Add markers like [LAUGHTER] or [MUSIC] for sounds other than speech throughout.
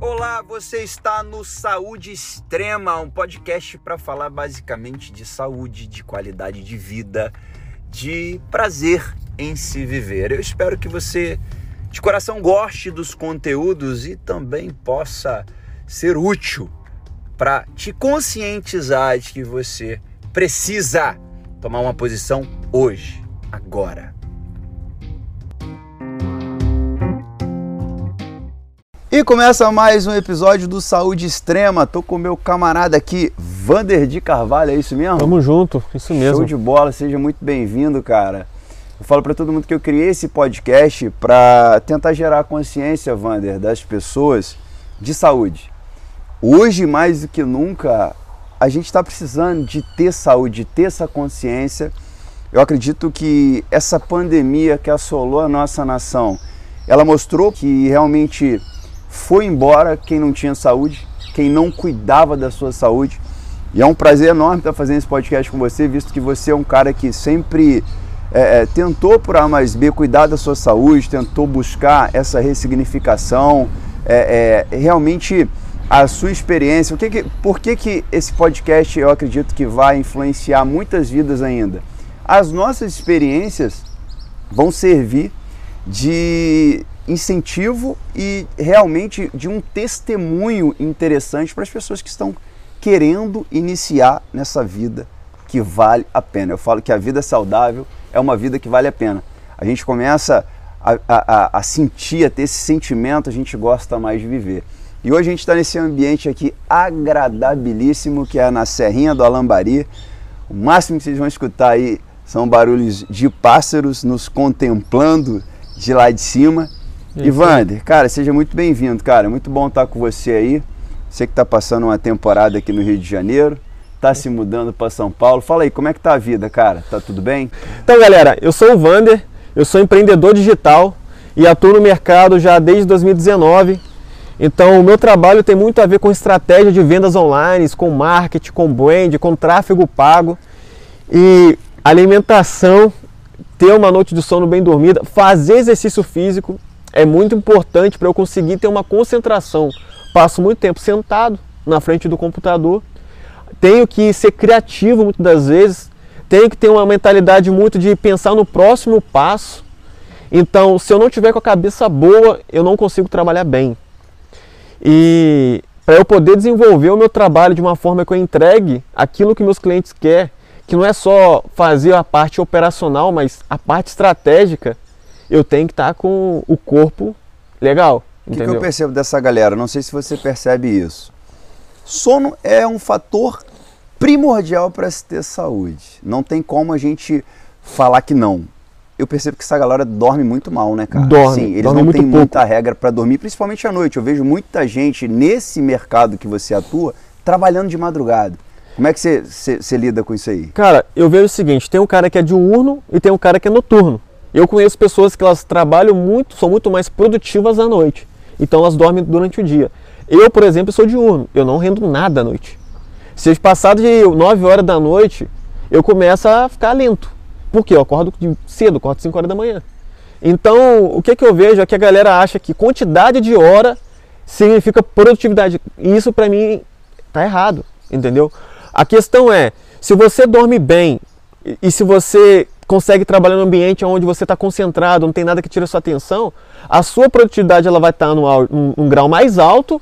Olá, você está no Saúde Extrema, um podcast para falar basicamente de saúde, de qualidade de vida, de prazer em se viver. Eu espero que você, de coração, goste dos conteúdos e também possa ser útil para te conscientizar de que você precisa tomar uma posição hoje, agora. E começa mais um episódio do Saúde Extrema. Tô com meu camarada aqui, Vander de Carvalho, é isso mesmo? Tamo junto, isso mesmo. Show de bola, seja muito bem-vindo, cara. Eu falo para todo mundo que eu criei esse podcast para tentar gerar consciência, Vander, das pessoas de saúde. Hoje, mais do que nunca, a gente está precisando de ter saúde, de ter essa consciência. Eu acredito que essa pandemia que assolou a nossa nação, ela mostrou que realmente foi embora quem não tinha saúde, quem não cuidava da sua saúde. E é um prazer enorme estar fazendo esse podcast com você, visto que você é um cara que sempre é, é, tentou, por A mais B, cuidar da sua saúde, tentou buscar essa ressignificação, é, é realmente a sua experiência. O que que, por que, que esse podcast eu acredito que vai influenciar muitas vidas ainda? As nossas experiências vão servir de incentivo e realmente de um testemunho interessante para as pessoas que estão querendo iniciar nessa vida que vale a pena. Eu falo que a vida saudável é uma vida que vale a pena. A gente começa a, a, a sentir, a ter esse sentimento, a gente gosta mais de viver. E hoje a gente está nesse ambiente aqui agradabilíssimo, que é na Serrinha do Alambari. O máximo que vocês vão escutar aí são barulhos de pássaros nos contemplando de lá de cima. Ivander, cara, seja muito bem-vindo, cara. Muito bom estar com você aí. Você que está passando uma temporada aqui no Rio de Janeiro, está se mudando para São Paulo. Fala aí, como é que tá a vida, cara? Tá tudo bem? Então, galera, eu sou o Vander, eu sou empreendedor digital e atuo no mercado já desde 2019. Então, o meu trabalho tem muito a ver com estratégia de vendas online, com marketing, com brand, com tráfego pago e alimentação, ter uma noite de sono bem dormida, fazer exercício físico é muito importante para eu conseguir ter uma concentração. Passo muito tempo sentado na frente do computador, tenho que ser criativo muitas das vezes, tenho que ter uma mentalidade muito de pensar no próximo passo. Então, se eu não tiver com a cabeça boa, eu não consigo trabalhar bem. E para eu poder desenvolver o meu trabalho de uma forma que eu entregue aquilo que meus clientes querem, que não é só fazer a parte operacional, mas a parte estratégica, eu tenho que estar tá com o corpo legal. O que, que, eu percebo dessa galera? Não sei se você percebe isso. Sono é um fator primordial para se ter saúde. Não tem como a gente falar que não. Eu percebo que essa galera dorme muito mal, né, cara? Dorme. Sim, eles dorme não têm pouco. muita regra para dormir, principalmente à noite. Eu vejo muita gente nesse mercado que você atua trabalhando de madrugada. Como é que você lida com isso aí? Cara, eu vejo o seguinte: tem um cara que é diurno e tem um cara que é noturno. Eu conheço pessoas que elas trabalham muito, são muito mais produtivas à noite. Então elas dormem durante o dia. Eu, por exemplo, sou diurno. Eu não rendo nada à noite. Se passado de 9 horas da noite, eu começo a ficar lento. Por quê? Eu acordo cedo, acordo 5 horas da manhã. Então, o que, que eu vejo é que a galera acha que quantidade de hora significa produtividade. E isso para mim tá errado, entendeu? A questão é, se você dorme bem e se você consegue trabalhar no ambiente onde você está concentrado, não tem nada que tire a sua atenção, a sua produtividade ela vai estar tá num, num grau mais alto,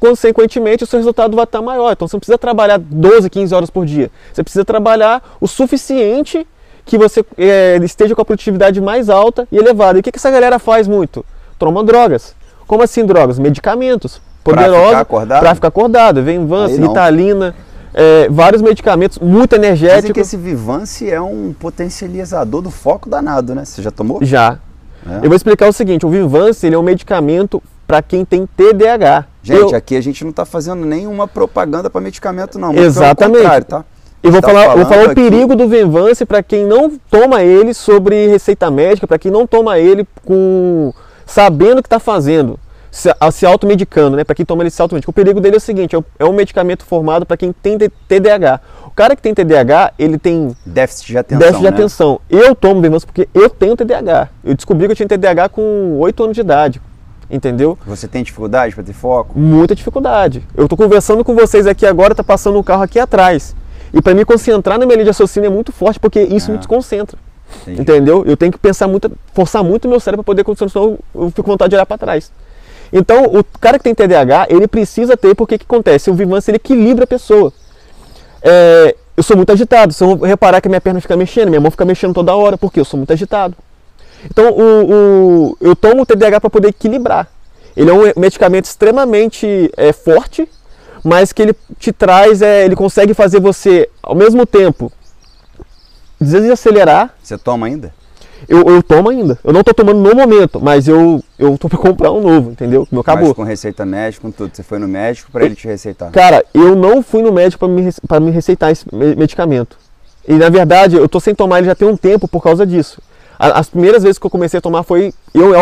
consequentemente o seu resultado vai estar tá maior. Então você não precisa trabalhar 12, 15 horas por dia. Você precisa trabalhar o suficiente que você é, esteja com a produtividade mais alta e elevada. E o que, que essa galera faz muito? Toma drogas. Como assim drogas? Medicamentos poderosos para ficar acordado. Ficar acordado. Vem Vance, Ritalina é, vários medicamentos, muito energéticos. Dizem que esse Vivance é um potencializador do foco danado, né? Você já tomou? Já. É. Eu vou explicar o seguinte, o Vivance ele é um medicamento para quem tem TDAH. Gente, eu... aqui a gente não está fazendo nenhuma propaganda para medicamento não, Exatamente. tá? Eu vou tá falar, vou falar o perigo do Venvance para quem não toma ele sobre receita médica, para quem não toma ele com sabendo o que está fazendo se, se automedicando, né? Para quem toma ele se automedica. O perigo dele é o seguinte: é, é um medicamento formado para quem tem TDAH. O cara que tem TDAH, ele tem déficit de atenção. Déficit de né? atenção. Eu tomo Venvanse porque eu tenho TDAH. Eu descobri que eu tinha TDAH com 8 anos de idade. entendeu? Você tem dificuldade para ter foco? Muita dificuldade. Eu tô conversando com vocês aqui agora, tá passando um carro aqui atrás. E para me concentrar na minha linha de raciocínio é muito forte, porque isso Ah. me desconcentra. Entendi. Entendeu? Eu tenho que pensar muito, forçar muito o meu cérebro para poder concentrar, senão eu eu fico com vontade de olhar para trás. Então, o cara que tem TDAH, ele precisa ter, porque o que acontece? O Vivance, ele equilibra a pessoa. É, eu sou muito agitado, se eu reparar que minha perna fica mexendo, minha mão fica mexendo toda hora, porque eu sou muito agitado. Então, o, o- eu tomo o TDAH para poder equilibrar. Ele é um medicamento extremamente é, forte, mas que ele te traz, é, ele consegue fazer você, ao mesmo tempo, desacelerar. Você toma ainda? Eu, eu tomo ainda. Eu não estou tomando no momento, mas eu, eu tô [LAUGHS] para comprar um novo, entendeu? Meu acabou. Mas com receita médica, com tudo. Você foi no médico para ele te receitar. Cara, eu não fui no médico para me, pra me receitar esse me- medicamento. E na verdade, eu tô sem tomar ele já tem um tempo por causa disso. As primeiras vezes que eu comecei a tomar foi eu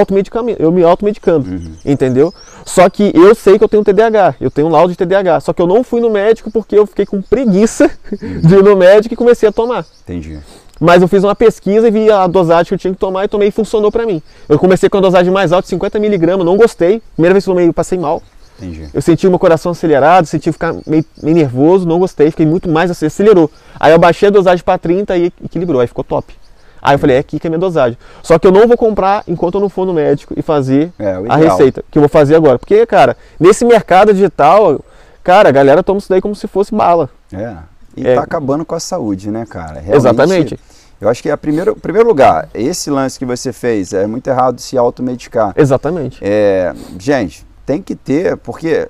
eu me automedicando, entendeu? Só que eu sei que eu tenho TDAH, eu tenho um laudo de TDAH, só que eu não fui no médico porque eu fiquei com preguiça [LAUGHS] de ir no médico e comecei a tomar. Entendi. Mas eu fiz uma pesquisa e vi a dosagem que eu tinha que tomar e tomei e funcionou pra mim. Eu comecei com a dosagem mais alta, 50 miligramas, não gostei. Primeira vez que eu tomei, eu passei mal. Entendi. Eu senti meu coração acelerado, senti ficar meio, meio nervoso, não gostei, fiquei muito mais assim, acelerou. Aí eu baixei a dosagem para 30 e equilibrou, aí ficou top. Aí eu falei, é aqui que é a minha dosagem. Só que eu não vou comprar enquanto eu não for no médico e fazer É, o a receita, que eu vou fazer agora. Porque, cara, nesse mercado digital, cara, a galera toma isso daí como se fosse bala. É. E É. tá acabando com a saúde, né, cara? Realmente, Exatamente. Eu acho que, a primeiro, em primeiro lugar, esse lance que você fez é muito errado se automedicar. Exatamente. É, gente, tem que ter, porque,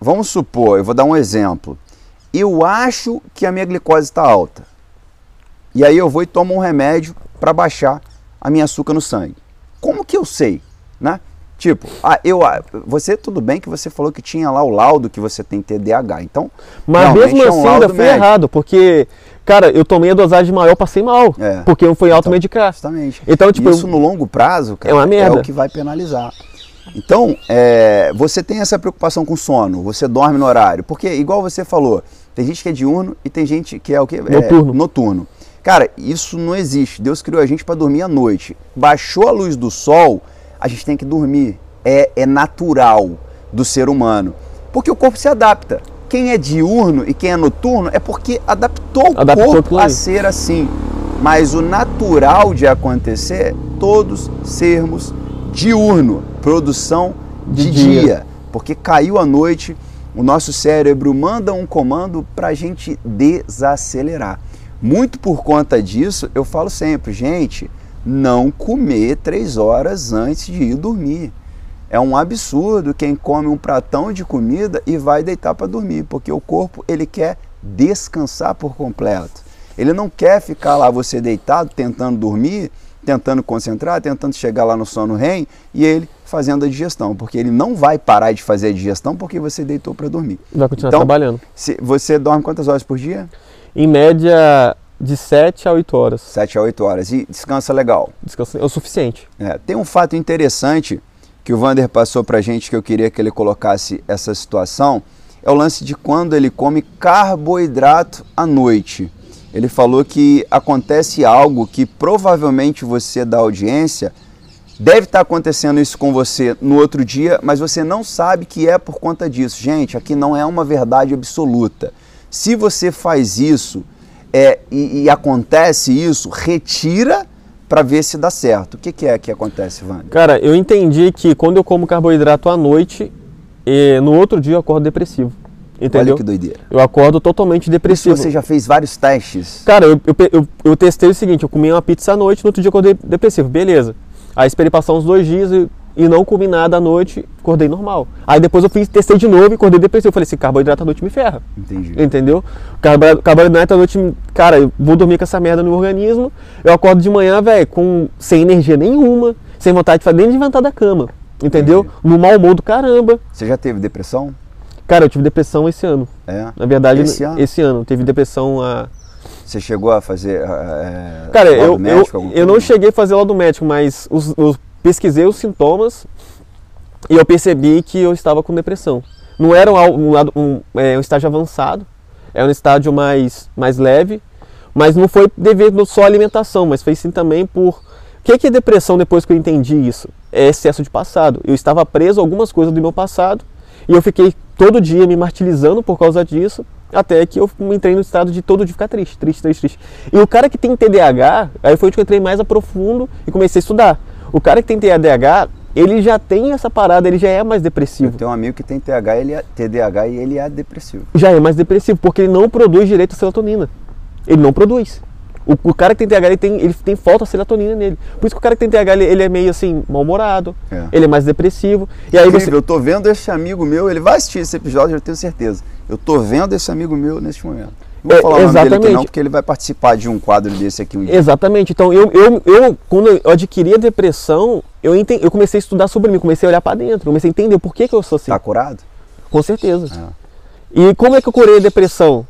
vamos supor, eu vou dar um exemplo. Eu acho que a minha glicose está alta. E aí eu vou e tomo um remédio para baixar a minha açúcar no sangue. Como que eu sei, né? Tipo, ah, eu, ah, você tudo bem que você falou que tinha lá o laudo que você tem TDAH. Então, Mas mesmo é um assim ainda foi médico. errado, porque, cara, eu tomei a dosagem maior, passei mal. É. Porque eu fui automedicar. Justamente. Então, tipo, Isso no longo prazo, cara, É uma merda. o que vai penalizar. Então, é, você tem essa preocupação com sono, você dorme no horário. Porque, igual você falou, tem gente que é diurno e tem gente que é o quê? É, Noturno. noturno. Cara, isso não existe. Deus criou a gente para dormir à noite. Baixou a luz do sol, a gente tem que dormir. É, é natural do ser humano. Porque o corpo se adapta. Quem é diurno e quem é noturno é porque adaptou o Adaptou corpo aquilo a ser assim. Mas o natural de acontecer é todos sermos diurno, produção de, De dia. dia. Porque caiu a noite, o nosso cérebro manda um comando para a gente desacelerar. Muito por conta disso, eu falo sempre, gente, não comer três horas antes de ir dormir. É um absurdo quem come um pratão de comida e vai deitar para dormir, porque o corpo ele quer descansar por completo. Ele não quer ficar lá você deitado tentando dormir, tentando concentrar, tentando chegar lá no sono REM e ele fazendo a digestão, porque ele não vai parar de fazer a digestão porque você deitou para dormir. Vai continuar Então, trabalhando. Se você dorme quantas horas por dia? Em média, de 7 a 8 horas. 7 a 8 horas e descansa legal. Descanso é o suficiente. É, tem um fato interessante que o Vander passou pra gente que eu queria que ele colocasse essa situação, é o lance de quando ele come carboidrato à noite. Ele falou que acontece algo que provavelmente você da audiência deve estar acontecendo isso com você no outro dia, mas você não sabe que é por conta disso. Gente, aqui não é uma verdade absoluta. Se você faz isso é, e, e acontece isso, retira para ver se dá certo. O que, que é que acontece, Wander? Cara, eu entendi que quando eu como carboidrato à noite, eh, no outro dia eu acordo depressivo. Entendeu? Olha que doideira. Eu acordo totalmente Isso depressivo. você já fez vários testes. Cara, eu, eu, eu, eu testei o seguinte, eu comi uma pizza à noite, no outro dia eu acordei depressivo, beleza. Aí esperei passar uns dois dias e, e não comi nada à noite, acordei normal. Aí depois eu fiz, testei de novo e acordei depressivo. Eu falei assim, carboidrato à noite me ferra. Entendi. Entendeu? Carbo- Carboidrato à noite, cara, eu vou dormir com essa merda no organismo. Eu acordo de manhã, velho, com sem energia nenhuma, sem vontade de fazer nem de levantar da cama. Entendeu? Entendi. No mau humor do caramba. Você já teve depressão? Cara, eu tive depressão esse ano. É. Na verdade, Esse ano? esse ano. Teve depressão a. Você chegou a fazer. É, Cara, eu, médico, eu, eu não cheguei a fazer lá do médico, mas os, os- pesquisei os sintomas e eu percebi que eu estava com depressão. Não era um, um, um, é, um estágio avançado, é um estágio mais, mais leve, mas não foi devido só à alimentação, mas foi sim também por que, que é depressão depois que eu entendi isso? É excesso de passado. Eu estava preso a algumas coisas do meu passado e eu fiquei todo dia me martirizando por causa disso, até que eu entrei no estado de todo dia ficar triste, triste, triste, triste. E o cara que tem TDAH, aí foi onde eu entrei mais a profundo e comecei a estudar. O cara que tem TDAH, ele já tem essa parada, ele já é mais depressivo. Eu tenho um amigo que tem TH, ele é, TDAH e ele é depressivo. Já é mais depressivo, porque ele não produz direito a serotonina. Ele não produz. O, o, cara que tem TH, ele tem, ele tem falta de serotonina nele. Por isso que o cara que tem TH, ele, ele é meio assim, mal-humorado, é. ele é mais depressivo. E aí você... Eu tô vendo esse amigo meu, ele vai assistir esse episódio, eu tenho certeza. Eu tô vendo esse amigo meu neste momento. Não vou é, falar o nome dele aqui não, porque ele vai participar de um quadro desse aqui um dia. Exatamente. Então, eu, eu, eu quando eu adquiri a depressão, eu, entendi, eu comecei a estudar sobre mim, comecei a olhar para dentro, comecei a entender por que, que eu sou assim. Tá curado? Com certeza. É. E como é que eu curei a depressão?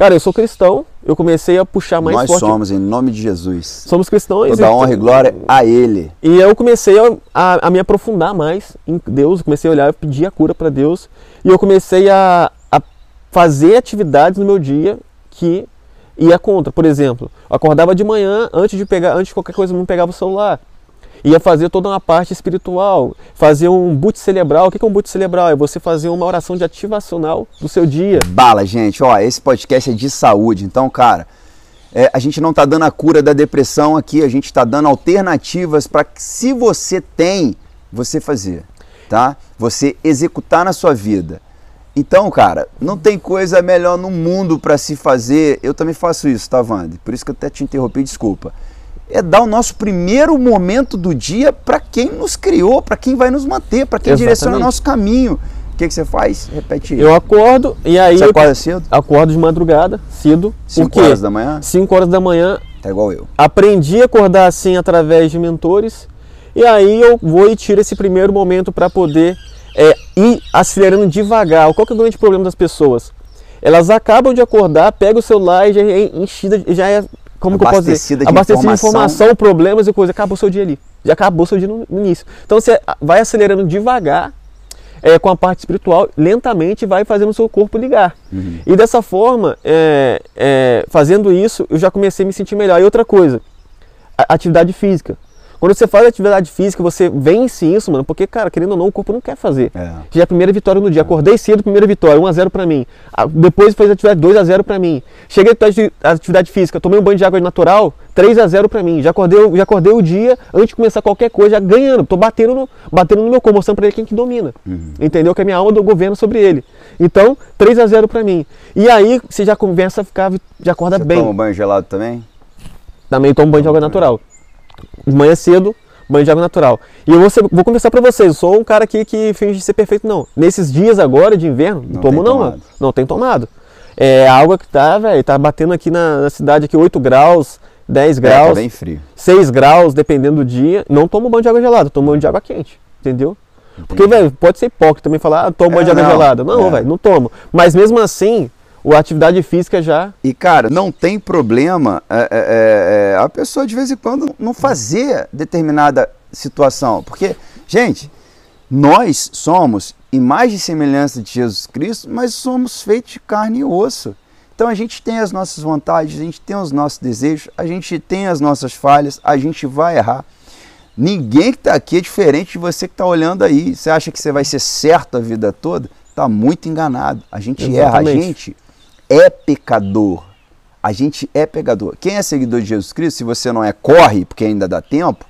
Cara, eu sou cristão, eu comecei a puxar mais Nós forte. Nós somos, em nome de Jesus. Somos cristãos. Toda honra e glória a Ele. E eu comecei a, a, a me aprofundar mais em Deus, comecei a olhar, eu pedi a cura para Deus. E eu comecei a fazer atividades no meu dia que ia contra. Por exemplo, acordava de manhã, antes de pegar, antes de qualquer coisa, não pegava o celular ia fazer toda uma parte espiritual, fazer um boot cerebral. O que é um boot cerebral? É você fazer uma oração de ativacional do seu dia. Bala, gente. Ó, esse podcast é de saúde. Então, cara, é, a gente não está dando a cura da depressão aqui, a gente está dando alternativas para que, se você tem, você fazer, tá? Você executar na sua vida. Então, cara, não tem coisa melhor no mundo para se fazer. Eu também faço isso, tá, Wanda? Por isso que eu até te interrompi, desculpa é dar o nosso primeiro momento do dia para quem nos criou, para quem vai nos manter, para quem Exatamente. direciona o nosso caminho. O que, que você faz? Repete aí. Eu acordo e aí. Você acorda cedo? Acordo de madrugada, cedo. 5 horas da manhã? 5 horas da manhã. Tá igual eu. Aprendi a acordar assim através de mentores. E aí eu vou e tiro esse primeiro momento para poder é, ir acelerando devagar. Qual que é o grande problema das pessoas? Elas acabam de acordar, pegam o celular e já é enchida, já é como que eu posso dizer? Abastecida de informação, problemas e coisa. Acabou seu dia ali. Já acabou seu dia no início. Então você vai acelerando devagar é, com a parte espiritual, lentamente vai fazendo o seu corpo ligar. Uhum. E dessa forma, é, é, fazendo isso, eu já comecei a me sentir melhor. E outra coisa, atividade física. Quando você faz atividade física, você vence isso, mano, porque, cara, querendo ou não, o corpo não quer fazer. É. Já é a primeira vitória no dia. Acordei cedo, primeira vitória, 1x0 pra mim. Depois fez atividade 2x0 pra mim. Cheguei a atividade física, tomei um banho de água natural, 3x0 pra mim. Já acordei, já acordei o dia, antes de começar qualquer coisa, já ganhando. Tô batendo no, batendo no meu corpo, mostrando pra ele quem que domina. Uhum. Entendeu? Que é a minha alma do governo sobre ele. Então, 3x0 pra mim. E aí, você já começa a ficar, já acorda você bem. Toma um banho gelado também? Também tomo banho de água natural de manhã cedo, banho de água natural. E eu vou, ser, vou conversar para vocês, eu sou um cara aqui que finge ser perfeito, não. Nesses dias agora de inverno, não, tomo não, tomado. não tem tomado. É, a água que tá, velho, tá batendo aqui na, na, cidade aqui 8 graus, 10 é, graus, tá bem frio. 6 graus, dependendo do dia. Não tomo banho de água gelada, tomo banho de água quente, entendeu? Porque, velho, pode ser hipócrita também falar, ah, tomo é, banho de água não, gelada. Não, é. velho, não tomo. Mas mesmo assim, a atividade física já. E cara, não tem problema é, é, é, é, a pessoa de vez em quando não fazer determinada situação. Porque, gente, nós somos imagem e semelhança de Jesus Cristo, mas somos feitos de carne e osso. Então a gente tem as nossas vontades, a gente tem os nossos desejos, a gente tem as nossas falhas, a gente vai errar. Ninguém que está aqui é diferente de você que está olhando aí. Você acha que você vai ser certo a vida toda? Está muito enganado. A gente Exatamente. erra, a gente é pecador. A gente é pecador. Quem é seguidor de Jesus Cristo, se você não é, corre, porque ainda dá tempo.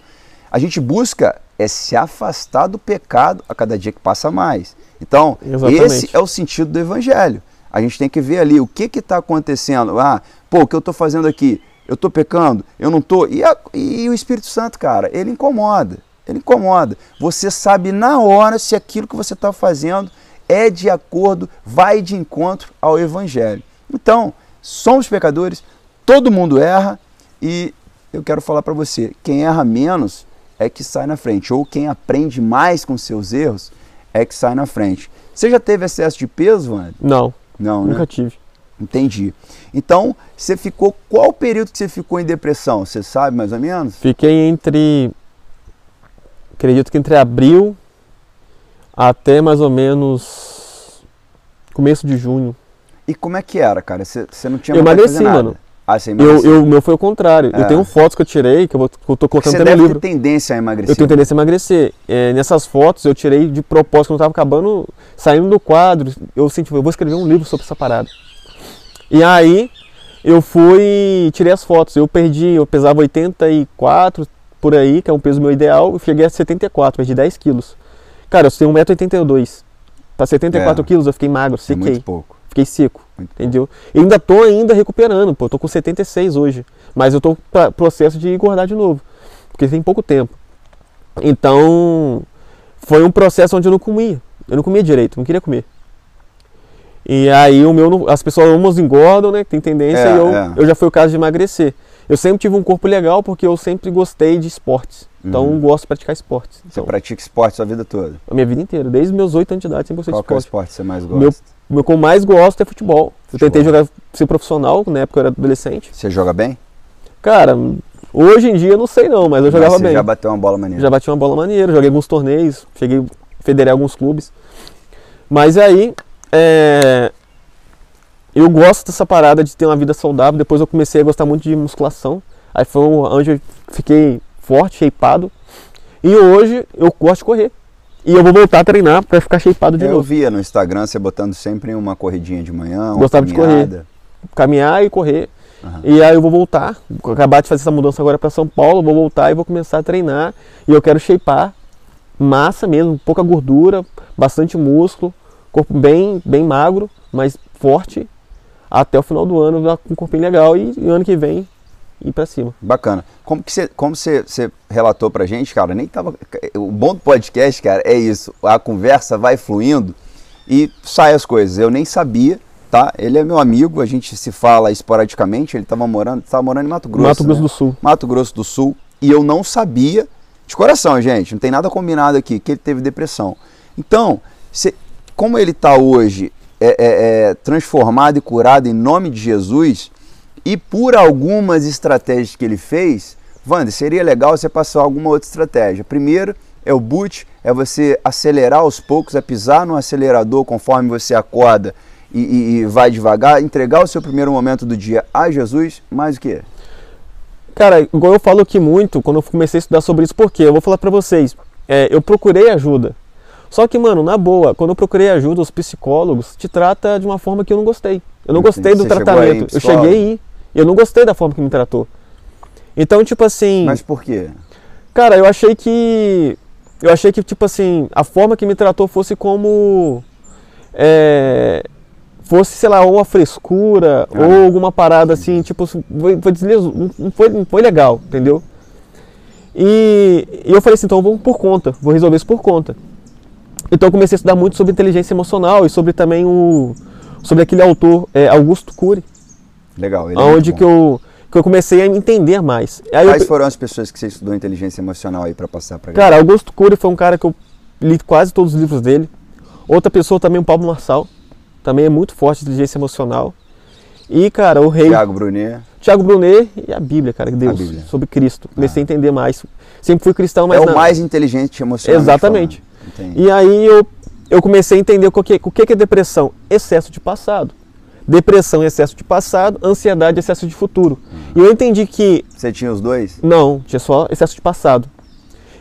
A gente busca é se afastar do pecado a cada dia que passa mais. Então, Exatamente. esse é o sentido do evangelho. A gente tem que ver ali o que está acontecendo. Ah, pô, o que eu estou fazendo aqui? Eu estou pecando? Eu não estou? E, e o Espírito Santo, cara, ele incomoda. Ele incomoda. Você sabe na hora se aquilo que você está fazendo é de acordo, vai de encontro ao Evangelho. Então, somos pecadores, todo mundo erra e eu quero falar para você, quem erra menos é que sai na frente, ou quem aprende mais com seus erros é que sai na frente. Você já teve excesso de peso, Wander? Não. Não, nunca né? tive. Entendi. Então, você ficou. Qual o período que você ficou em depressão? Você sabe mais ou menos? Fiquei entre. Acredito que entre abril até mais ou menos começo de junho. E como é que era, cara? Você não tinha Eu emagreci, mano. Ah, você Eu, eu, o meu foi o contrário. É. Eu tenho fotos que eu tirei, que eu, vou, que eu tô colocando Você até no livro. ter tendência a emagrecer. Eu tenho tendência a emagrecer. É, nessas fotos eu tirei de propósito, quando eu tava acabando, saindo do quadro, eu senti, eu vou escrever um livro sobre essa parada. E aí eu fui, tirei as fotos. Eu perdi, eu pesava 84 por aí, que é um peso meu ideal, eu cheguei a 74, perdi 10 quilos. Cara, eu tenho 1,82m. Pra 74 É. quilos eu fiquei magro, É sequei. muito pouco. Fiquei seco, entendeu? E ainda tô ainda recuperando, pô, eu tô com 76 hoje, mas eu tô pra processo de engordar de novo, porque tem pouco tempo. Então, foi um processo onde eu não comia, eu não comia direito, não queria comer. E aí o meu, as pessoas umas engordam, né, que tem tendência, É, e eu, é. eu já fui o caso de emagrecer. Eu sempre tive um corpo legal porque eu sempre gostei de esportes, então Uhum. eu gosto de praticar esportes. Você Então, pratica esporte sua vida toda. a minha vida inteira, desde meus 8 anos de idade, sempre gostei Qual de que é o esporte. esporte que você mais Meu- gosta? O que eu mais gosto é futebol. Eu tentei Futebol. jogar, ser profissional, na época eu era adolescente. Você joga bem? Cara, hoje em dia eu não sei não, mas eu jogava Mas você bem. já bateu uma bola maneira. Já bati uma bola maneira, joguei alguns torneios, cheguei a federar alguns clubes. Mas aí, é, eu gosto dessa parada de ter uma vida saudável. Depois eu comecei a gostar muito de musculação. Aí foi onde eu fiquei forte, shapeado. E hoje eu gosto de correr. E eu vou voltar a treinar pra ficar shapeado de Eu novo. via no Instagram você botando sempre uma corridinha de manhã, uma Gostava de correr. caminhada. Caminhar e correr. Aham. E aí eu vou voltar, vou acabar de fazer essa mudança agora para São Paulo, vou voltar e vou começar a treinar. E eu quero shapear massa mesmo, pouca gordura, bastante músculo, corpo bem, bem magro, mas forte, até o final do ano com um corpinho legal e, e ano que vem ir para cima. Bacana. Como que você, como você, você relatou pra gente, cara, nem tava. O bom do podcast, cara, é isso. A conversa vai fluindo e sai as coisas. Eu nem sabia, tá? Ele é meu amigo, a gente se fala esporadicamente. Ele tava morando, tava morando em Mato Grosso. Mato Grosso né? do Sul. Mato Grosso do Sul. E eu não sabia, de coração, gente, não tem nada combinado aqui, que ele teve depressão. Então, cê- como ele está hoje é, é, é, transformado e curado em nome de Jesus, e por algumas estratégias que ele fez, Wander, seria legal você passar alguma outra estratégia. Primeiro é o boot, é você acelerar aos poucos, é pisar no acelerador conforme você acorda e, e- e vai devagar, entregar o seu primeiro momento do dia a Jesus, mais o que? Cara, igual eu falo aqui muito, quando eu comecei a estudar sobre isso, porque eu vou falar pra vocês, é, eu procurei ajuda. Só que, mano, na boa, quando eu procurei ajuda, os psicólogos te trata de uma forma que eu não gostei. Eu não gostei do Você tratamento. Eu cheguei aí eu não gostei da forma que me tratou. Então, tipo assim, Mas por quê? cara, eu achei que. Eu achei que, tipo assim, a forma que me tratou fosse como. é, fosse, sei lá, ou uma frescura, Ah. ou alguma parada assim, tipo, foi, foi desleso, não- não foi, não foi legal, entendeu? E, e eu falei assim, então vamos por conta, vou resolver isso por conta. Então eu comecei a estudar muito sobre inteligência emocional e sobre também o. sobre aquele autor, é, Augusto Cury, Legal. ele é onde muito que eu, que eu comecei a entender mais. Aí eu Quais pe- foram as pessoas que você estudou inteligência emocional aí pra passar pra Cara, Augusto Cury foi um cara que eu li quase todos os livros dele. Outra pessoa também, o Pablo Marçal, também é muito forte de inteligência emocional. E, cara, o rei Tiago Brunet? Tiago Brunet e a Bíblia, cara, Deus, Bíblia. sobre Cristo. Comecei Ah. a entender mais. Sempre fui cristão, mas é o não. mais inteligente emocionalmente Exatamente. E aí eu, eu comecei a entender o que, o que que é depressão. Excesso de passado. Depressão, excesso de passado. Ansiedade, excesso de futuro. E eu entendi que Você tinha os dois? não, tinha só excesso de passado.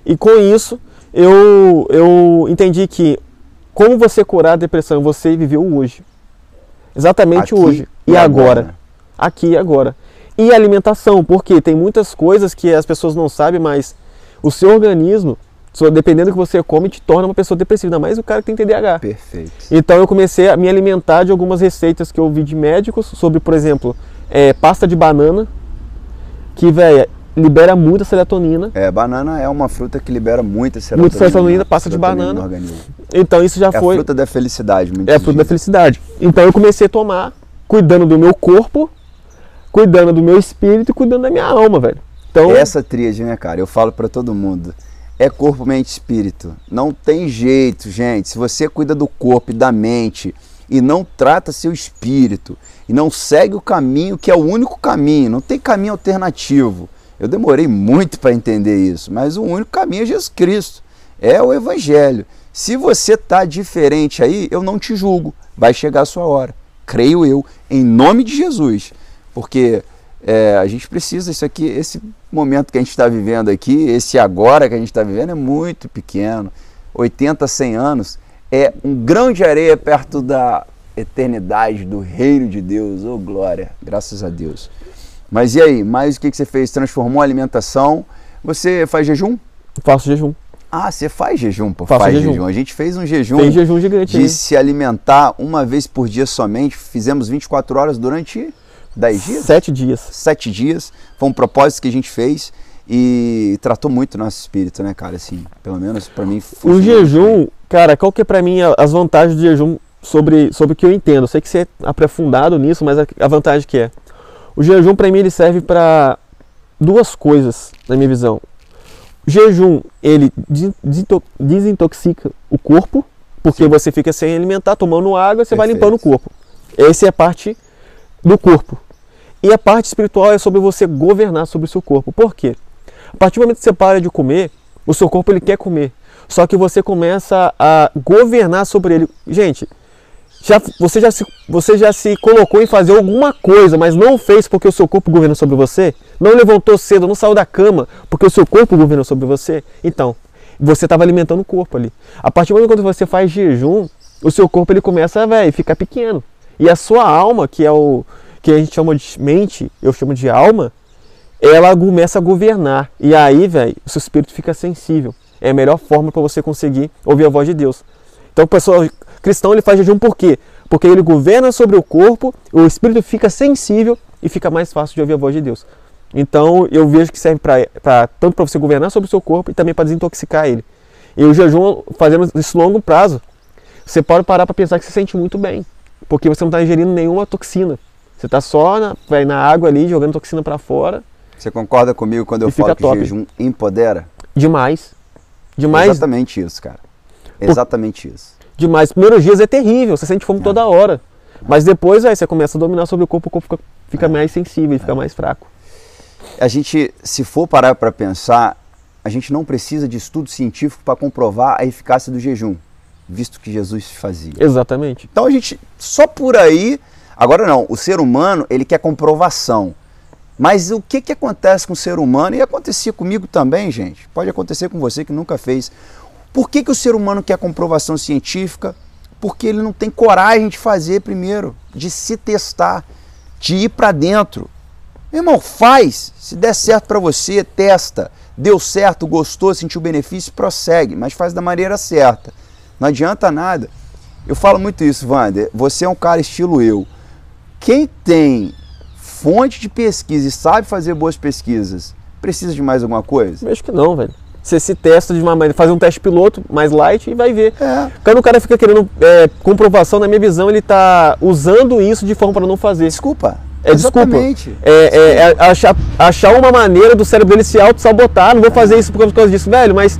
E com isso, eu, eu entendi que como você curar a depressão, você viveu hoje. Exatamente Aqui hoje. E, agora. Aqui e agora. E alimentação, porque tem muitas coisas que as pessoas não sabem, mas o seu organismo, dependendo do que você come, te torna uma pessoa depressiva, ainda mais o cara que tem TDAH. Perfeito. Então eu comecei a me alimentar de algumas receitas que eu vi de médicos sobre, por exemplo, é, pasta de banana, que, velho, libera muita serotonina. É, banana é uma fruta que libera muita serotonina. Muita serotonina, pasta de banana. Então isso já É a foi. fruta da felicidade, muito É a fruta da felicidade. Então eu comecei a tomar, cuidando do meu corpo, cuidando do meu espírito e cuidando da minha alma, velho. Então, Essa tríade, né, cara? Eu falo pra todo mundo. É corpo, mente espírito. Não tem jeito, gente. Se você cuida do corpo e da mente e não trata seu espírito e não segue o caminho que é o único caminho, não tem caminho alternativo. Eu demorei muito para entender isso, mas o único caminho é Jesus Cristo. É o evangelho. Se você tá diferente aí, eu não te julgo. Vai chegar a sua hora. Creio eu, em nome de Jesus. Porque É, a gente precisa, isso aqui, esse momento que a gente está vivendo aqui, esse agora que a gente está vivendo é muito pequeno. 80, 100 anos é um grão de areia perto da eternidade, do reino de Deus. Oh, glória, graças a Deus. Mas e aí, mais o que, que você fez? Transformou a alimentação? Você faz jejum? Faço jejum. Ah, você faz jejum, pô. Faço faz jejum. jejum. A gente fez um jejum Fez jejum gigante de aí. se alimentar uma vez por dia somente. Fizemos 24 horas durante 10 dias? Sete dias. Sete dias. Foi um propósito que a gente fez e tratou muito o nosso espírito, né, cara? Assim, pelo menos pra mim. O funcionou. jejum, cara, qual que é pra mim as vantagens do jejum sobre, sobre o que eu entendo? Eu sei que você é aprofundado nisso, mas a, a vantagem que é. O jejum pra mim ele serve pra duas coisas, na minha visão. O jejum, ele desin- desinto- desintoxica o corpo, porque você fica sem alimentar, tomando água, você vai Perfeito. limpando o corpo. Essa é a parte do corpo. E a parte espiritual é sobre você governar sobre o seu corpo. Por quê? A partir do momento que você para de comer, o seu corpo ele quer comer. Só que você começa a governar sobre ele. Gente, já, você, já se, você já se colocou em fazer alguma coisa, mas não fez porque o seu corpo governa sobre você? Não levantou cedo, não saiu da cama porque o seu corpo governa sobre você? Então, você estava alimentando o corpo ali. A partir do momento que você faz jejum, o seu corpo ele começa a ficar pequeno. E a sua alma, que é o que a gente chama de mente, eu chamo de alma, ela começa a governar. E aí, velho, o seu espírito fica sensível. É a melhor forma para você conseguir ouvir a voz de Deus. Então, o pessoal cristão ele faz jejum por quê? Porque ele governa sobre o corpo, o espírito fica sensível e fica mais fácil de ouvir a voz de Deus. Então, eu vejo que serve pra, pra, tanto para você governar sobre o seu corpo e também para desintoxicar ele. E o jejum, fazendo isso longo prazo, você pode parar para pensar que se sente muito bem, porque você não está ingerindo nenhuma toxina. Você está só na, vai na água ali, jogando toxina para fora. Você concorda comigo quando eu falo que top. jejum empodera? Demais. Demais, Exatamente isso, cara. Exatamente isso. demais. Primeiros dias é terrível, você sente fome toda hora. Mas depois aí você começa a dominar sobre o corpo, o corpo fica, fica mais sensível, fica mais fraco. A gente, se for parar para pensar, a gente não precisa de estudo científico para comprovar a eficácia do jejum, visto que Jesus fazia. Exatamente. Então a gente, só por aí, agora não, o ser humano, ele quer comprovação. Mas o que, que acontece com o ser humano, e acontecia comigo também, gente, pode acontecer com você que nunca fez. Por que, que o ser humano quer comprovação científica? Porque ele não tem coragem de fazer primeiro, de se testar, de ir para dentro. Meu irmão, faz. Se der certo para você, testa. Deu certo, gostou, sentiu benefício, prossegue, mas faz da maneira certa. Não adianta nada. Eu falo muito isso, Wander. Você é um cara estilo eu. Quem tem fonte de pesquisa e sabe fazer boas pesquisas, precisa de mais alguma coisa? Eu acho que não, velho. Você se testa de uma maneira, faz um teste piloto mais light e vai ver. É. Quando o cara fica querendo é, comprovação, na minha visão, ele tá usando isso de forma para não fazer. Desculpa. É desculpa. Exatamente. É, é, é achar, achar uma maneira do cérebro dele se auto-sabotar. Não vou fazer isso por causa- por causa disso, velho, mas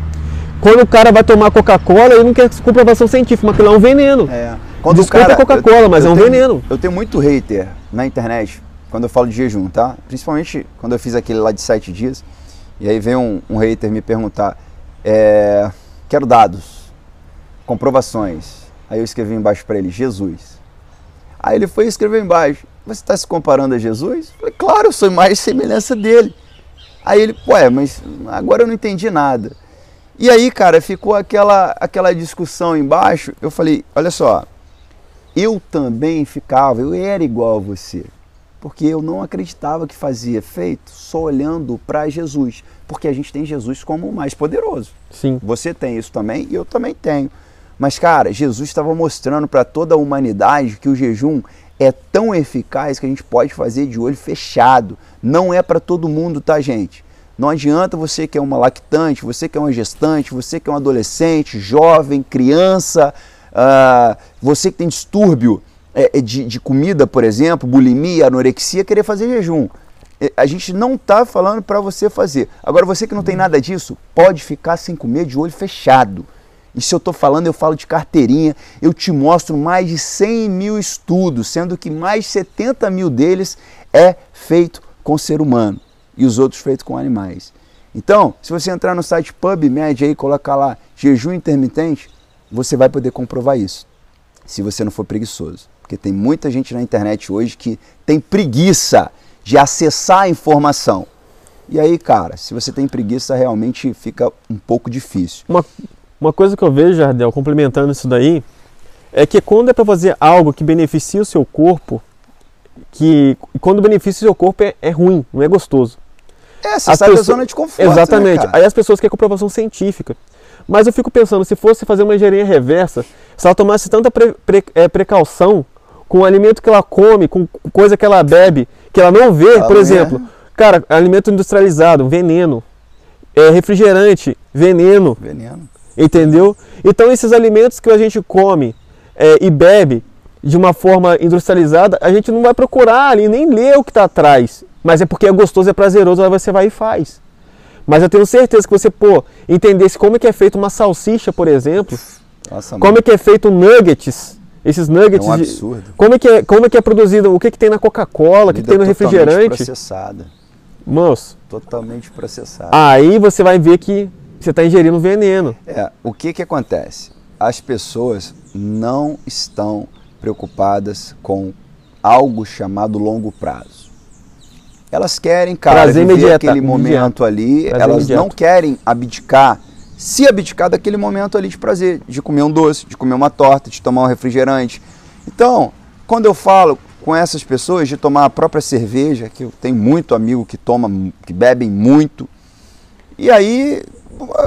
quando o cara vai tomar Coca-Cola, ele não quer comprovação científica, mas aquilo é um veneno. É. Desculpa a Coca-Cola, mas é um tenho- veneno. Eu tenho muito hater na internet quando eu falo de jejum, tá? Principalmente quando eu fiz aquele lá de sete dias. E aí vem um, um hater me perguntar: é, quero dados, comprovações. Aí eu escrevi embaixo para ele: Jesus. Aí ele foi e escreveu embaixo: Você está se comparando a Jesus? Eu falei: Claro, eu sou mais semelhança dele. Aí ele: Ué, mas agora eu não entendi nada. E aí, cara, ficou aquela, aquela discussão embaixo. Eu falei: Olha só, eu também ficava, eu era igual a você, porque eu não acreditava que fazia efeito só olhando para Jesus, porque a gente tem Jesus como o mais poderoso. Sim. Você tem isso também e eu também tenho. Mas, cara, Jesus estava mostrando para toda a humanidade que o jejum é tão eficaz que a gente pode fazer de olho fechado. Não é para todo mundo, tá, gente? Não adianta você que é uma lactante, você que é uma gestante, você que é um adolescente, jovem, criança, ah, você que tem distúrbio é, é, de, de comida, por exemplo, bulimia, anorexia, querer fazer jejum. É, A gente não está falando para você fazer. Agora, você que não tem nada disso, pode ficar sem comer de olho fechado. E se eu estou falando, eu falo de carteirinha, eu te mostro mais de 100 mil estudos, sendo que mais de 70 mil deles é feito com ser humano e os outros feitos com animais. Então, se você entrar no site PubMed e colocar lá jejum intermitente, você vai poder comprovar isso, se você não for preguiçoso. Porque tem muita gente na internet hoje que tem preguiça de acessar a informação. E aí, cara, se você tem preguiça, realmente fica um pouco difícil. Uma, uma coisa que eu vejo, Jardel, complementando isso daí, é que quando é para fazer algo que beneficie o seu corpo, que quando beneficia o seu corpo é, é ruim, não é gostoso. É, você sai pessoas... da zona de conforto. Né, Exatamente. Né, Aí as pessoas querem comprovação científica. Mas eu fico pensando, se fosse fazer uma engenharia reversa, se ela tomasse tanta pre, pre, é, precaução com o alimento que ela come, com coisa que ela bebe, que ela não vê, ela por exemplo, é. cara, alimento industrializado, veneno, é, refrigerante, veneno. Veneno. Entendeu? Então esses alimentos que a gente come é, e bebe de uma forma industrializada, a gente não vai procurar ali, nem ler o que está atrás. Mas é porque é gostoso, é prazeroso, aí você vai e faz. Mas eu tenho certeza que você, pô, entendesse como é que é feito uma salsicha, por exemplo, Nossa, como mano. é que é feito nuggets, esses nuggets. É um absurdo. De, como, é que é, como é que é produzido, o que, que tem na Coca-Cola, o que, que tem no refrigerante. processada. Moço. Totalmente processada. Aí você vai ver que você está ingerindo veneno. É, o que que acontece? As pessoas não estão preocupadas com algo chamado longo prazo. Elas querem, cara, Prazer viver imediata, aquele momento ali, prazer elas imediato. não querem abdicar, se abdicar daquele momento ali de prazer, de comer um doce, de comer uma torta, de tomar um refrigerante. Então, quando eu falo com essas pessoas de tomar a própria cerveja, que eu tenho muito amigo que toma, que bebem muito, e aí,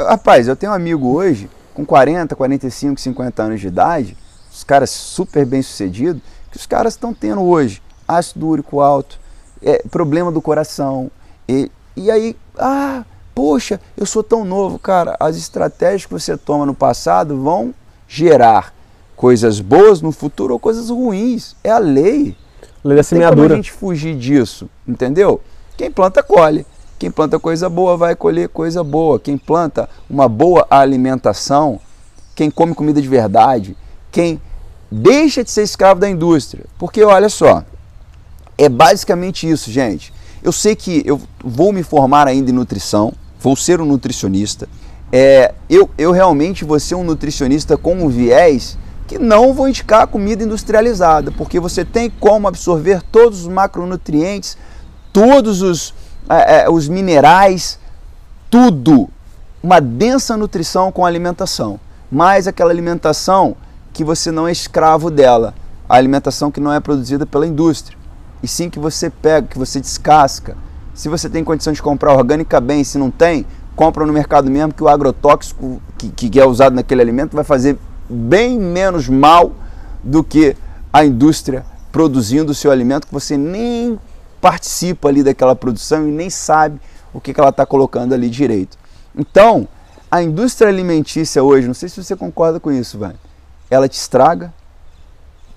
rapaz, eu tenho um amigo hoje com 40, 45, 50 anos de idade, os caras super bem sucedidos, que os caras estão tendo hoje ácido úrico alto, é, problema do coração. E, e aí, ah, poxa, eu sou tão novo, cara. As estratégias que você toma no passado vão gerar coisas boas no futuro ou coisas ruins. É a lei. Lei da semeadura. Como a gente fugir disso, entendeu? Quem planta, colhe. Quem planta coisa boa vai colher coisa boa. Quem planta uma boa alimentação, quem come comida de verdade, quem deixa de ser escravo da indústria. Porque olha só, é basicamente isso, gente. Eu sei que eu vou me formar ainda em nutrição, vou ser um nutricionista. É, eu, eu realmente vou ser um nutricionista com um viés que não vou indicar comida industrializada, porque você tem como absorver todos os macronutrientes, todos os, é, é, os minerais, tudo. Uma densa nutrição com alimentação, mais aquela alimentação que você não é escravo dela, a alimentação que não é produzida pela indústria, e sim que você pega, que você descasca. Se você tem condição de comprar orgânica bem, se não tem, compra no mercado mesmo, que o agrotóxico que, que é usado naquele alimento vai fazer bem menos mal do que a indústria produzindo o seu alimento, que você nem participa ali daquela produção e nem sabe o que, que ela está colocando ali direito. Então, a indústria alimentícia hoje, não sei se você concorda com isso, velho ela te estraga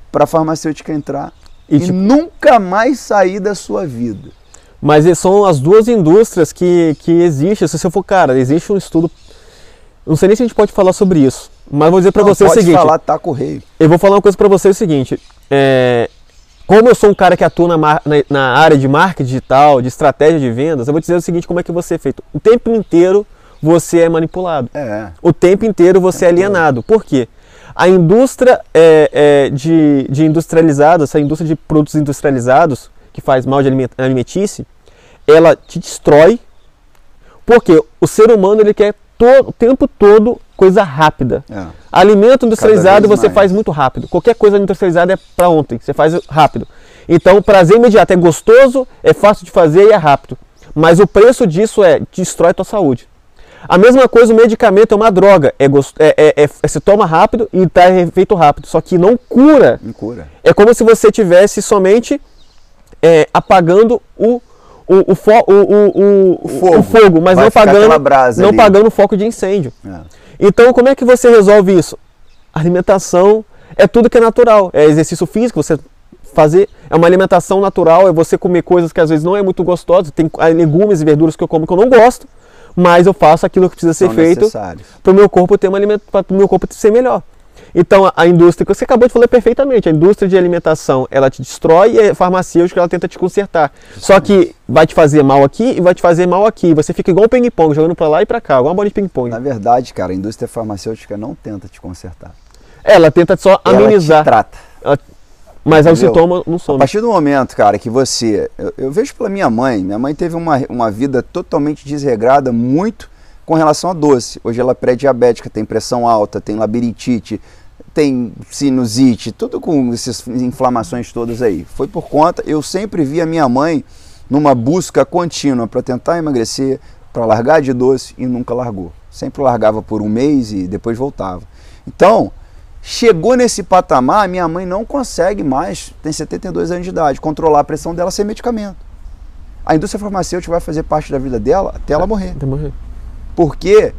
para a farmacêutica entrar e, e tipo, nunca mais sair da sua vida. Mas são as duas indústrias que, que existem. Se você for, cara, existe um estudo. Não sei nem se a gente pode falar sobre isso, mas vou dizer para você o seguinte. falar, tá correio. Eu vou falar uma coisa para você o seguinte. É, como eu sou um cara que atua na, na, na, área de marketing digital, de estratégia de vendas, eu vou te dizer o seguinte: como é que você é feito? O tempo inteiro você é manipulado. É. O tempo inteiro você é alienado. Por quê? A indústria é, é, de, de industrializados, essa indústria de produtos industrializados, que faz mal de alimentício, ela te destrói, porque o ser humano ele quer todo, o tempo todo coisa rápida. É. Alimento industrializado você mais. faz muito rápido. Qualquer coisa industrializada é para ontem, você faz rápido. Então, prazer imediato é gostoso, é fácil de fazer e é rápido. Mas o preço disso é destrói a tua saúde. A mesma coisa, o medicamento é uma droga. É, é, é, é se toma rápido e está efeito rápido. Só que não cura. Não cura. É como se você tivesse somente é, apagando o, o, o, fo o, o, fogo. o fogo, mas Vai não pagando, não pagando foco de incêndio. É. Então, como é que você resolve isso? Alimentação é tudo que é natural. É exercício físico, você fazer. É uma alimentação natural, é você comer coisas que às vezes não é muito gostosas. Tem legumes e verduras que eu como que eu não gosto mas eu faço aquilo que precisa ser feito para o meu corpo ter um alimento, para o meu corpo ser melhor. Então a indústria, que você acabou de falar perfeitamente, a indústria de alimentação ela te destrói e a farmacêutica ela tenta te consertar. Só que vai te fazer mal aqui e vai te fazer mal aqui. Você fica igual um ping-pong, jogando para lá e para cá, igual uma bola de ping-pong. Na verdade, cara, a indústria farmacêutica não tenta te consertar. Ela tenta só amenizar. Ela te trata. Ela... Mas aí o Entendeu? sintoma não A some. partir do momento, cara, que você. Eu, eu vejo pela minha mãe. Minha mãe teve uma, uma vida totalmente desregrada, muito com relação a doce. Hoje ela é pré-diabética, tem pressão alta, tem labirintite, tem sinusite, tudo com essas inflamações todas aí. Foi por conta. Eu sempre vi a minha mãe numa busca contínua para tentar emagrecer, para largar de doce e nunca largou. Sempre largava por um mês e depois voltava. Então, chegou nesse patamar, minha mãe não consegue mais, tem 72 anos de idade, controlar a pressão dela sem medicamento. A indústria farmacêutica vai fazer parte da vida dela até ela morrer. Até morrer. Porque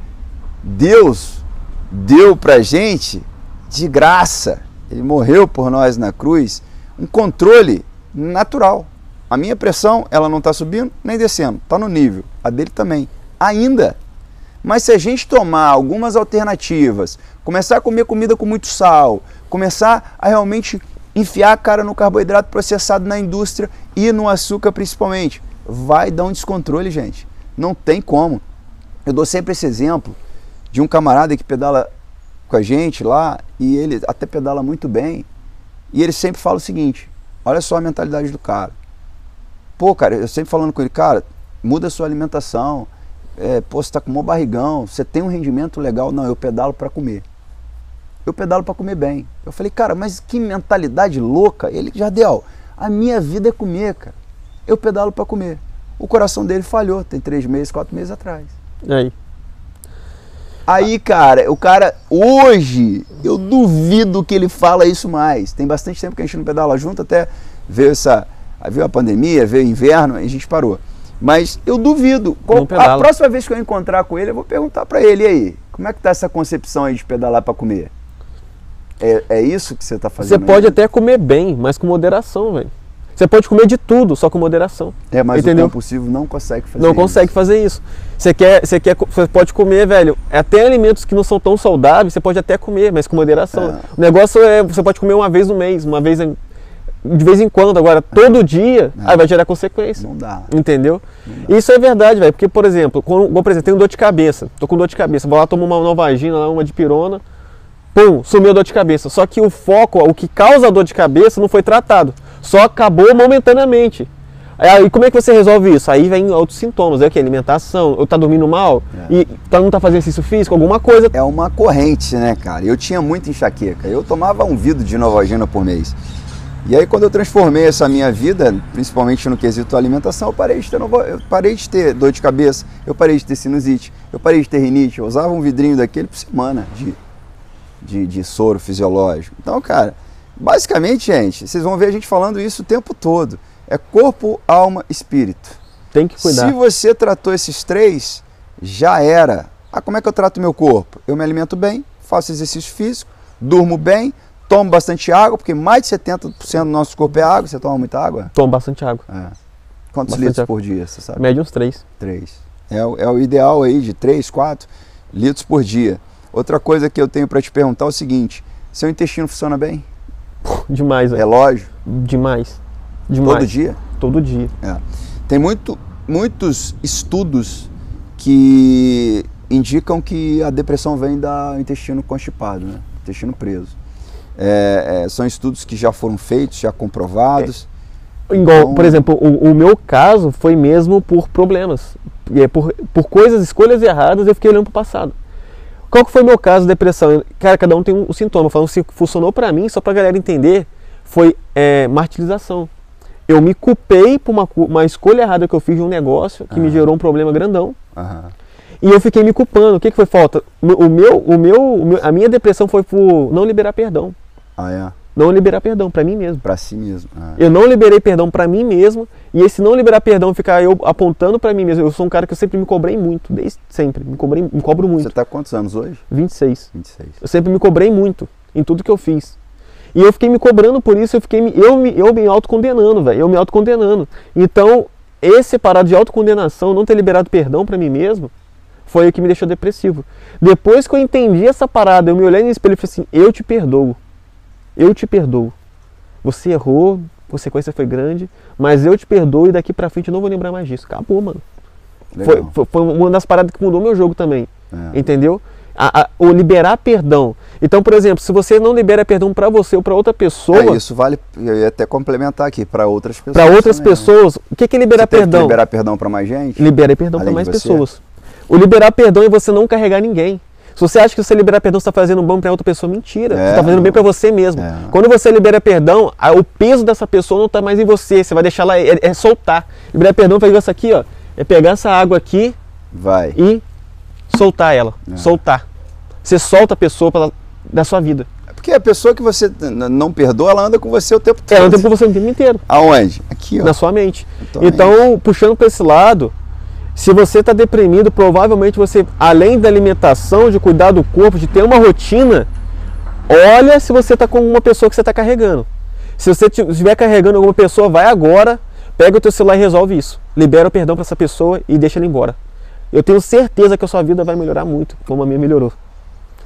Deus deu pra gente de graça, Ele morreu por nós na cruz, um controle natural. A minha pressão, ela não está subindo nem descendo, está no nível. A dele também. Ainda. Mas se a gente tomar algumas alternativas, começar a comer comida com muito sal, começar a realmente enfiar a cara no carboidrato processado na indústria e no açúcar principalmente, vai dar um descontrole, gente. Não tem como. Eu dou sempre esse exemplo de um camarada que pedala com a gente lá e ele até pedala muito bem. E ele sempre fala o seguinte: olha só a mentalidade do cara. Pô, cara, eu sempre falando com ele, cara, muda a sua alimentação. É, pô, você tá com um barrigão, você tem um rendimento legal. Não, eu pedalo para comer. Eu pedalo para comer bem. Eu falei, cara, mas que mentalidade louca. Ele, Jardel, a minha vida é comer, cara. Eu pedalo para comer. O coração dele falhou, tem três meses, quatro meses atrás. E aí? Aí, cara, o cara, hoje, eu duvido que ele fala isso mais. Tem bastante tempo que a gente não pedala junto, até veio essa. Veio a pandemia, veio o inverno, e a gente parou. Mas eu duvido. Não a próxima vez que eu encontrar com ele, eu vou perguntar pra ele, e aí, como é que tá essa concepção aí de pedalar pra comer? É, é isso que você tá Você fazendo? pode aí? até comer bem, mas com moderação, velho. Você pode comer de tudo, só com moderação. É, mas entendeu? o compulsivo não consegue fazer Não isso. consegue fazer isso. Você quer, você quer, você pode comer, velho. Até alimentos que não são tão saudáveis, você pode até comer, mas com moderação. É. O negócio é, você pode comer uma vez no mês, uma vez em- de vez em quando. Agora, todo dia, É. aí vai gerar consequência. Não dá. Entendeu? Isso é verdade, velho. Porque, por exemplo, quando, por exemplo, tenho dor de cabeça. Tô com dor de cabeça. Vou lá, tomo uma Novagina, uma de pirona. Pum, sumiu a dor de cabeça. Só que o foco, o que causa a dor de cabeça não foi tratado. Só acabou momentaneamente. Aí como é que você resolve isso? Aí vem outros sintomas, é o que? Alimentação, ou tá dormindo mal, É. e tá, não tá fazendo exercício físico, alguma coisa. É uma corrente, né, cara? Eu tinha muita enxaqueca. Eu tomava um vidro de Novagina por mês. E aí quando eu transformei essa minha vida, principalmente no quesito alimentação, eu parei de ter, novo- eu parei de ter dor de cabeça, eu parei de ter sinusite, eu parei de ter rinite, eu usava um vidrinho daquele por semana de, de, de soro fisiológico. Então, cara, basicamente, gente, vocês vão ver a gente falando isso o tempo todo. É corpo, alma, espírito. Tem que cuidar. Se você tratou esses três, já era. Ah, como é que eu trato meu corpo? Eu me alimento bem, faço exercício físico, durmo bem, tomo bastante água, porque mais de 70% do nosso corpo é água. Você toma muita água? Toma bastante água. É. Quantos Bastante litros água. por dia, você sabe? Média uns três. Três. É, o- é o ideal aí de 3, 4 litros por dia. Outra coisa que eu tenho para te perguntar é o seguinte: seu intestino funciona bem? [LAUGHS] Demais, velho. Relógio? Demais. Demais. Todo dia? Todo dia. É. Tem muito, muitos estudos que indicam que a depressão vem do intestino constipado, né? intestino preso. É, é, são estudos que já foram feitos, já comprovados. Igual, Então- por exemplo, o, o meu caso foi mesmo por problemas. E é Por, por coisas, escolhas erradas, eu fiquei olhando pro passado. Qual que foi o meu caso de depressão? Cara, cada um tem um, sintoma. Falando se funcionou pra mim, só pra galera entender, foi é, martirização. Eu me culpei por uma, uma escolha errada que eu fiz de um negócio que me Ah. gerou um problema grandão. Aham. E eu fiquei me culpando. O que, que foi falta? O o meu, o meu- a minha depressão foi por não liberar perdão. Ah, é? Não liberar perdão pra mim mesmo. Pra si mesmo. Ah. Eu não liberei perdão pra mim mesmo, e esse não liberar perdão ficar eu apontando pra mim mesmo. Eu sou um cara que eu sempre me cobrei muito, desde sempre. Me cobrei, me cobro Você muito. está quantos anos hoje? 26. 26. Eu sempre me cobrei muito em tudo que eu fiz. E eu fiquei me cobrando por isso, eu fiquei me, eu me, eu me autocondenando, velho. Eu me autocondenando. Então, esse parado de autocondenação, não ter liberado perdão pra mim mesmo, foi o que me deixou depressivo. Depois que eu entendi essa parada, eu me olhei no espelho e falei assim: eu te perdoo. Eu te perdoo. Você errou, a consequência foi grande, mas eu te perdoo e daqui pra frente eu não vou lembrar mais disso. Acabou, mano. Foi, foi, foi uma das paradas que mudou meu jogo também. É. Entendeu? A, a, o liberar perdão. Então, por exemplo, se você não libera perdão para você ou para outra pessoa. É, isso vale, eu ia até complementar aqui, para outras pessoas. Para outras também, né? pessoas. O que, que é liberar você perdão? liberar perdão para mais gente? Libera perdão para mais pessoas. O liberar perdão é você não carregar ninguém. Se você acha que você liberar perdão você está fazendo bem para outra pessoa, mentira. É, você está fazendo bem para você mesmo. É. Quando você libera perdão, a- o peso dessa pessoa não está mais em você. Você vai deixar ela é, é soltar. Liberar perdão faz isso aqui, ó. É pegar essa água aqui Vai. e soltar ela. É. Soltar. Você solta a pessoa da sua vida. Porque a pessoa que você não perdoa, ela anda com você o tempo todo. Ela tem com você o tempo inteiro. Aonde? Aqui, ó. na sua mente. Então, Então, puxando para esse lado, se você está deprimido, provavelmente você, além da alimentação, de cuidar do corpo, de ter uma rotina, olha se você está com uma pessoa que você está carregando. Se você ti- estiver carregando alguma pessoa, vai agora, pega o teu celular e resolve isso. Libera o perdão para essa pessoa e deixa ela embora. Eu tenho certeza que a sua vida vai melhorar muito, como a minha melhorou.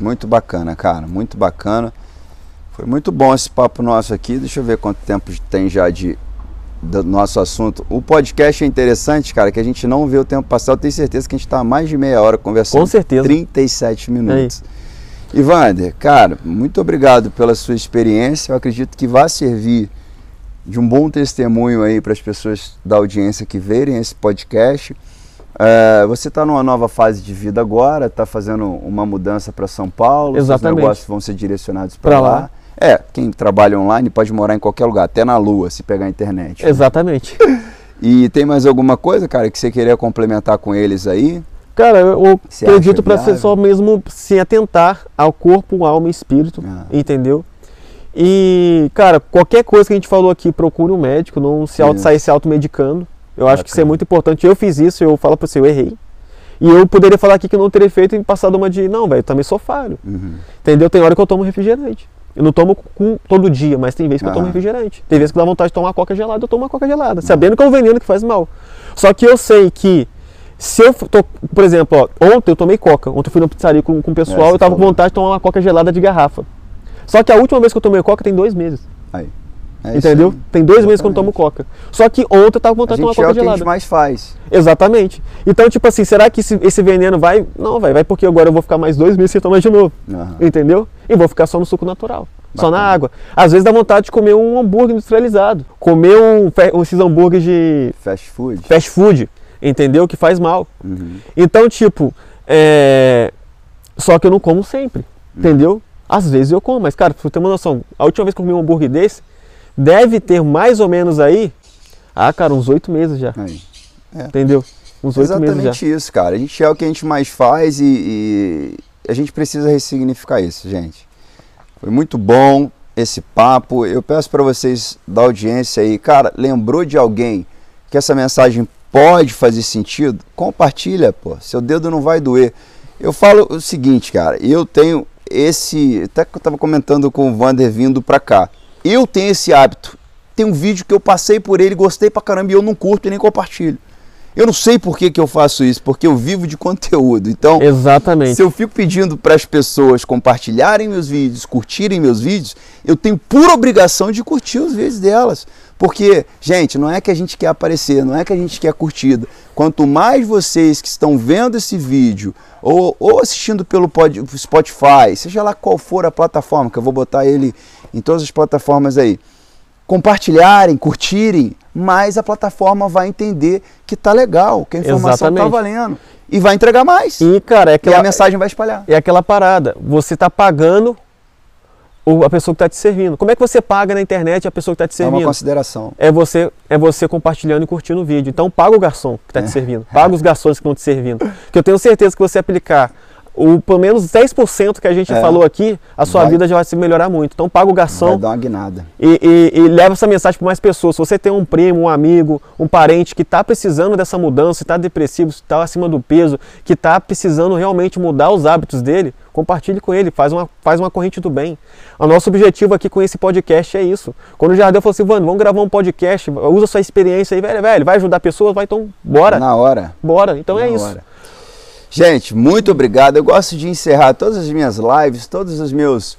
Muito bacana, cara. Muito bacana. Foi muito bom esse papo nosso aqui. Deixa eu ver quanto tempo tem já de do nosso assunto. O podcast é interessante, cara, que a gente não vê o tempo passar. Eu tenho certeza que a gente está há mais de meia hora conversando. Com certeza. 37 minutos. Ivander, cara, muito obrigado pela sua experiência. Eu acredito que vai servir de um bom testemunho aí para as pessoas da audiência que verem esse podcast. É, você está numa nova fase de vida agora, está fazendo uma mudança para São Paulo, Exatamente. negócios vão ser direcionados para lá. lá. É, quem trabalha online pode morar em qualquer lugar, até na Lua, se pegar a internet. Exatamente. [LAUGHS] E tem mais alguma coisa, cara, que você queria complementar com eles aí? Cara, eu Você acredito para ser só mesmo se atentar ao corpo, alma e espírito, Ah. entendeu? E, cara, qualquer coisa que a gente falou aqui, procure um médico, não se auto, sair se automedicando. Eu acho que isso é Bacana. muito importante. Eu fiz isso, eu falo para você, eu errei. E eu poderia falar aqui que eu não teria feito e passado uma de, não, velho, também sou falho. Uhum. Entendeu? Tem hora que eu tomo refrigerante. Eu não tomo com, todo dia, mas tem vezes que eu tomo refrigerante. Tem vezes que dá vontade de tomar uma coca gelada, eu tomo uma coca gelada, sabendo que é um veneno que faz mal. Só que eu sei que se eu tô, por exemplo, ó, ontem eu tomei coca, ontem eu fui na pizzaria com, com o pessoal, É, eu tava com vontade de tomar uma coca gelada de garrafa. Só que a última vez que eu tomei coca tem dois meses, Aí. É entendeu? Tem dois meses que eu não tomo Exatamente. coca. Só que ontem eu tava com vontade de tomar gente é coca o que a gelada. gente mais faz. Exatamente. Então, tipo assim, será que esse, esse veneno vai? Não, vai, vai porque agora eu vou ficar mais dois meses sem tomar de novo. Aham. Entendeu? E vou ficar só no suco natural. Só na Bacana. água. Às vezes dá vontade de comer um hambúrguer industrializado. Comer um, esses hambúrgueres de Fast food. fast food. Entendeu? Que faz mal. Uhum. Então, tipo, é... só que eu não como sempre. Hum. Entendeu? Às vezes eu como, mas, cara, pra você ter uma noção, a última vez que eu comi um hambúrguer desse, deve ter mais ou menos aí, ah, cara, uns oito meses já. Aí. Entendeu? Uns oito meses já. Exatamente isso, cara. A gente é o que a gente mais faz e, e a gente precisa ressignificar isso, gente. Foi muito bom esse papo. Eu peço para vocês da audiência aí, cara, lembrou de alguém que essa mensagem pode fazer sentido? Compartilha, pô. Seu dedo não vai doer. Eu falo o seguinte, cara, eu tenho esse, até que eu tava comentando com o Vander vindo pra cá. Eu tenho esse hábito. Tem um vídeo que eu passei por ele, gostei pra caramba e eu não curto e nem compartilho. Eu não sei por que, que eu faço isso, porque eu vivo de [LAUGHS] conteúdo. Então, Exatamente. se eu fico pedindo para as pessoas compartilharem meus vídeos, curtirem meus vídeos, eu tenho pura obrigação de curtir os vídeos delas. Porque, gente, não é que a gente quer aparecer, não é que a gente quer curtida. Quanto mais vocês que estão vendo esse vídeo ou, ou assistindo pelo Spotify, seja lá qual for a plataforma, que eu vou botar ele em todas as plataformas aí, compartilharem, curtirem, mais a plataforma vai entender que tá legal, que a informação tá Exatamente. valendo. E vai entregar mais. E, cara, é E aquela, a mensagem vai espalhar. é aquela parada. Você tá pagando a pessoa que tá te servindo. Como é que você paga na internet a pessoa que tá te É uma servindo? consideração. É você, é você compartilhando e curtindo o vídeo. Então paga o garçom que está É. te servindo. Paga os garçons que estão te servindo. Que eu tenho certeza que você aplicar o pelo menos 10% que a gente É. falou aqui, a sua Vai. vida já vai se melhorar muito. Então paga o Vai garçom dar uma guinada. e, e- e leva essa mensagem para mais pessoas. Se você tem um primo, um amigo, um parente que está precisando dessa mudança, está depressivo, está acima do peso, que está precisando realmente mudar os hábitos dele, compartilhe com ele, faz uma, faz uma corrente do bem. O nosso objetivo aqui com esse podcast é isso. Quando o Jardel falou assim, Vando, vamos gravar um podcast, usa sua experiência aí, velho, velho, vai ajudar pessoas, vai então, bora, Na hora. bora. Então é Na isso. Gente, muito obrigado. Eu gosto de encerrar todas as minhas lives, todos os meus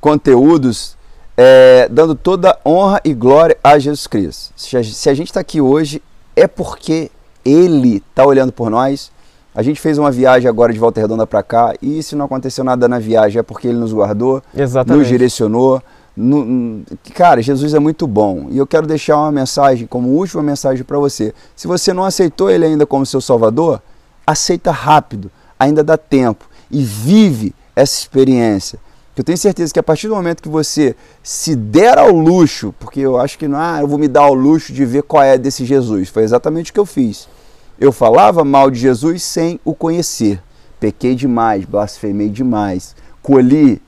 conteúdos, é, dando toda honra e glória a Jesus Cristo. Se a, se a gente está aqui hoje, é porque Ele está olhando por nós A gente fez uma viagem agora de Volta Redonda para cá e se não aconteceu nada na viagem é porque ele nos guardou, Exatamente. nos direcionou. No, cara, Jesus é muito bom e eu quero deixar uma mensagem como última mensagem para você. Se você não aceitou ele ainda como seu Salvador, aceita rápido, ainda dá tempo e vive essa experiência. Eu tenho certeza que a partir do momento que você se der ao luxo, porque eu acho que não, ah, eu vou me dar ao luxo de ver qual é desse Jesus. Foi exatamente o que eu fiz eu falava mal de Jesus sem o conhecer. Pequei demais, blasfemei demais. Colhi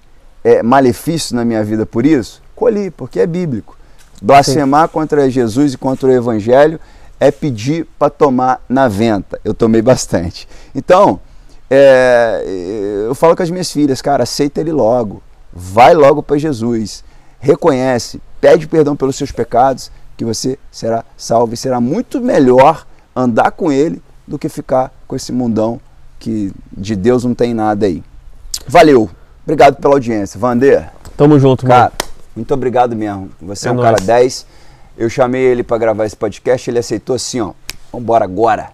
é, malefício na minha vida por isso? Colhi, porque é bíblico. Blasfemar Sim. contra Jesus e contra o Evangelho é pedir para tomar na venta. Eu tomei bastante. Então, é, eu falo com as minhas filhas, cara, aceita ele logo. Vai logo para Jesus. Reconhece, pede perdão pelos seus pecados, que você será salvo e será muito melhor andar com ele do que ficar com esse mundão que de Deus não tem nada aí. Valeu. Obrigado pela audiência. Vander. Tamo junto, cara. Mano. Muito obrigado mesmo. Você é, é um nóis. cara 10. Eu chamei ele para gravar esse podcast, ele aceitou assim, ó. Vambora agora.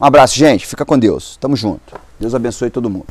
Um abraço, gente. Fica com Deus. Tamo junto. Deus abençoe todo mundo.